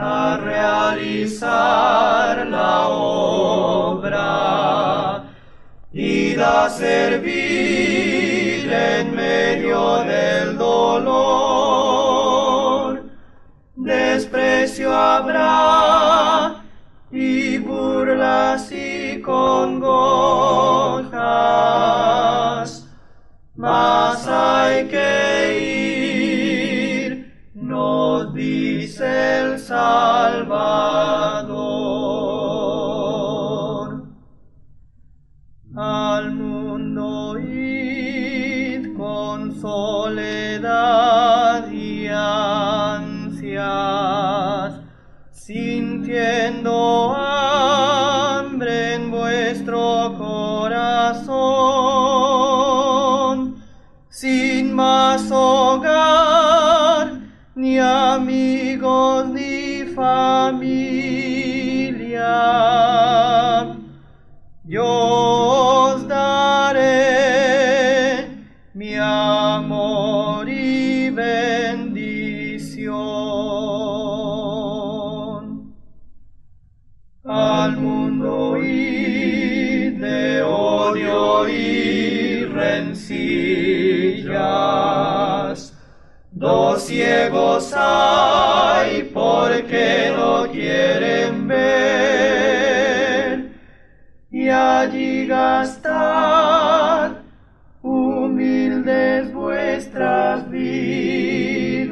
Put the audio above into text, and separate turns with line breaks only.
a realizar la obra y a servir en medio del dolor. Desprecio habrá y burlas y congojas, mas dice el Salvador. Al mundo id con soledad y ansias, sintiendo hambre en vuestro corazón, amigos, ni familia. Yo os daré mi amor y bendición. Al mundo y de odio y rencillas, Dos ciegos hay porque no quieren ver y allí gastar humildes vuestras vidas.